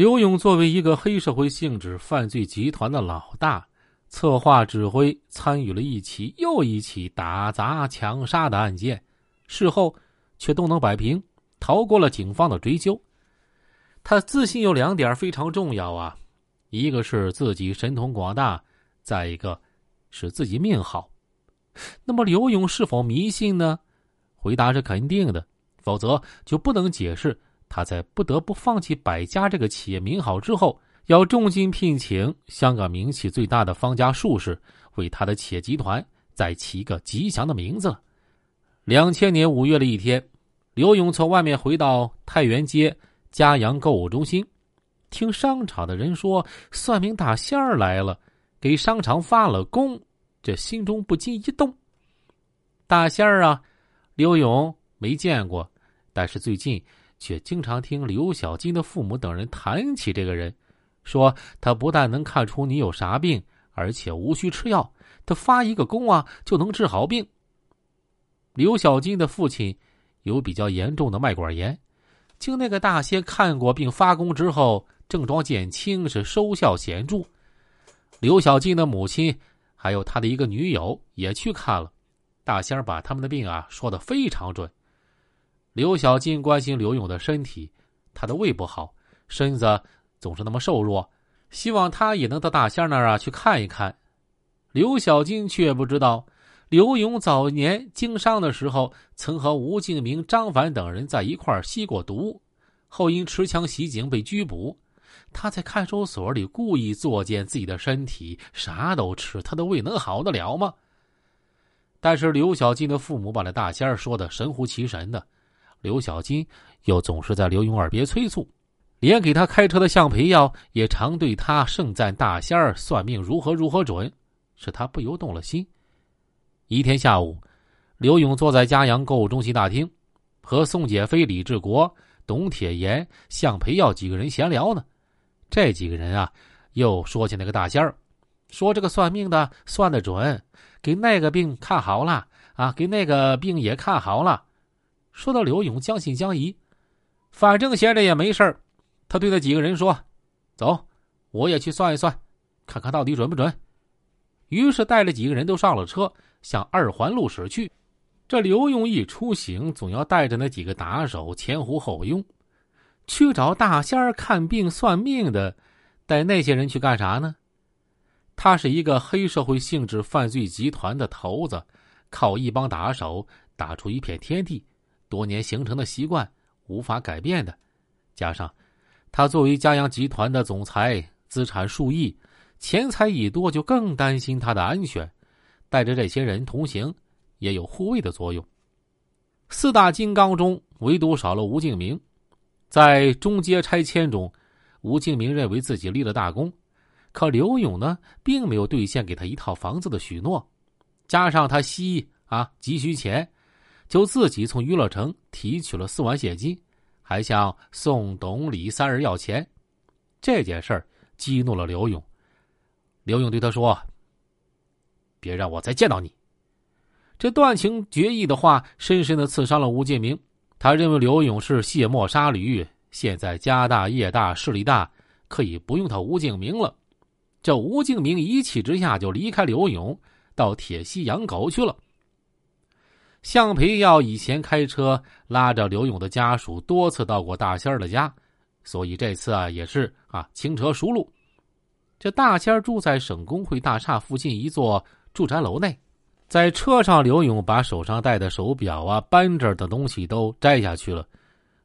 刘勇作为一个黑社会性质犯罪集团的老大，策划指挥参与了一起又一起打砸抢杀的案件，事后却都能摆平，逃过了警方的追究。他自信有两点非常重要啊，一个是自己神通广大，再一个是自己命好。那么刘勇是否迷信呢？回答是肯定的，否则就不能解释他在不得不放弃百家这个企业名号之后，要重金聘请香港名气最大的方家术士为他的企业集团再起一个吉祥的名字。两千年五月的一天，刘勇从外面回到太原街。嘉阳购物中心，听商场的人说算命大仙儿来了，给商场发了功，这心中不禁一动。大仙儿啊，刘勇没见过，但是最近却经常听刘小金的父母等人谈起这个人，说他不但能看出你有啥病，而且无需吃药，他发一个功啊就能治好病。刘小金的父亲有比较严重的脉管炎。经那个大仙看过并发功之后，症状减轻，是收效显著。刘小金的母亲还有他的一个女友也去看了，大仙把他们的病啊说的非常准。刘小金关心刘勇的身体，他的胃不好，身子总是那么瘦弱，希望他也能到大仙那儿啊去看一看。刘小金却不知道。刘勇早年经商的时候，曾和吴敬明、张凡等人在一块吸过毒，后因持枪袭警被拘捕。他在看守所里故意作践自己的身体，啥都吃，他的胃能好得了吗？但是刘小金的父母把那大仙说的神乎其神的，刘小金又总是在刘勇耳边催促，连给他开车的向培耀也常对他盛赞大仙儿算命如何如何准，使他不由动了心。一天下午，刘勇坐在嘉阳购物中心大厅，和宋姐飞、李志国、董铁岩、向培耀几个人闲聊呢。这几个人啊，又说起那个大仙儿，说这个算命的算得准，给那个病看好了啊，给那个病也看好了。说到刘勇将信将疑，反正闲着也没事儿，他对那几个人说：“走，我也去算一算，看看到底准不准。”于是带着几个人都上了车。向二环路驶去，这刘勇一出行，总要带着那几个打手前呼后拥，去找大仙儿看病算命的。带那些人去干啥呢？他是一个黑社会性质犯罪集团的头子，靠一帮打手打出一片天地，多年形成的习惯无法改变的。加上他作为嘉阳集团的总裁，资产数亿，钱财已多，就更担心他的安全。带着这些人同行，也有护卫的作用。四大金刚中，唯独少了吴敬明。在中街拆迁中，吴敬明认为自己立了大功，可刘勇呢，并没有兑现给他一套房子的许诺。加上他吸啊急需钱，就自己从娱乐城提取了四万现金，还向宋、董、李三人要钱。这件事儿激怒了刘勇。刘勇对他说。别让我再见到你！这断情绝义的话，深深的刺伤了吴建明。他认为刘勇是卸磨杀驴，现在家大业大势力大，可以不用他吴敬明了。这吴敬明一气之下就离开刘勇，到铁西养狗去了。向培耀以前开车拉着刘勇的家属多次到过大仙儿的家，所以这次啊也是啊轻车熟路。这大仙儿住在省工会大厦附近一座。住宅楼内，在车上，刘勇把手上戴的手表啊、扳指等东西都摘下去了，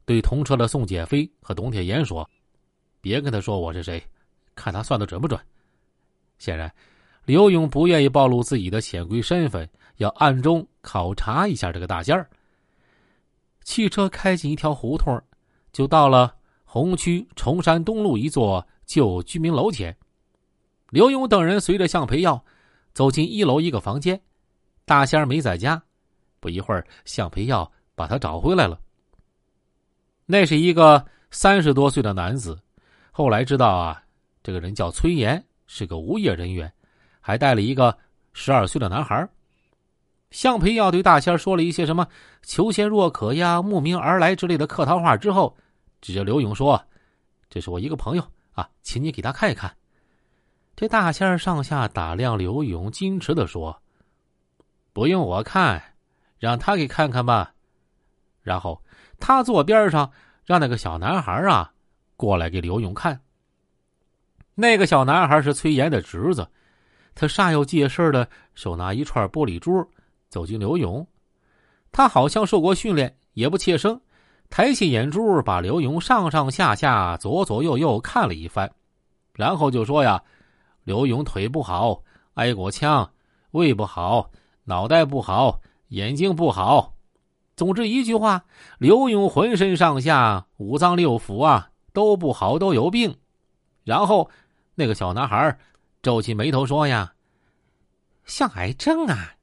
对同车的宋建飞和董铁岩说：“别跟他说我是谁，看他算的准不准。”显然，刘勇不愿意暴露自己的潜规身份，要暗中考察一下这个大仙儿。汽车开进一条胡同，就到了红区崇山东路一座旧居民楼前。刘勇等人随着向培耀。走进一楼一个房间，大仙儿没在家。不一会儿，向培耀把他找回来了。那是一个三十多岁的男子，后来知道啊，这个人叫崔岩，是个无业人员，还带了一个十二岁的男孩。向培耀对大仙说了一些什么“求仙若渴呀，慕名而来”之类的客套话之后，指着刘勇说：“这是我一个朋友啊，请你给他看一看。”这大仙上下打量刘勇，矜持的说：“不用我看，让他给看看吧。”然后他坐边上，让那个小男孩啊过来给刘勇看。那个小男孩是崔岩的侄子，他煞有介事的手拿一串玻璃珠，走进刘勇。他好像受过训练，也不怯生，抬起眼珠把刘勇上上下下、左左右右看了一番，然后就说：“呀，刘勇腿不好，挨过枪，胃不好，脑袋不好，眼睛不好。总之一句话，刘勇浑身上下五脏六腑啊都不好，都有病。”然后。那个小男孩皱起眉头说：“呀，像癌症啊，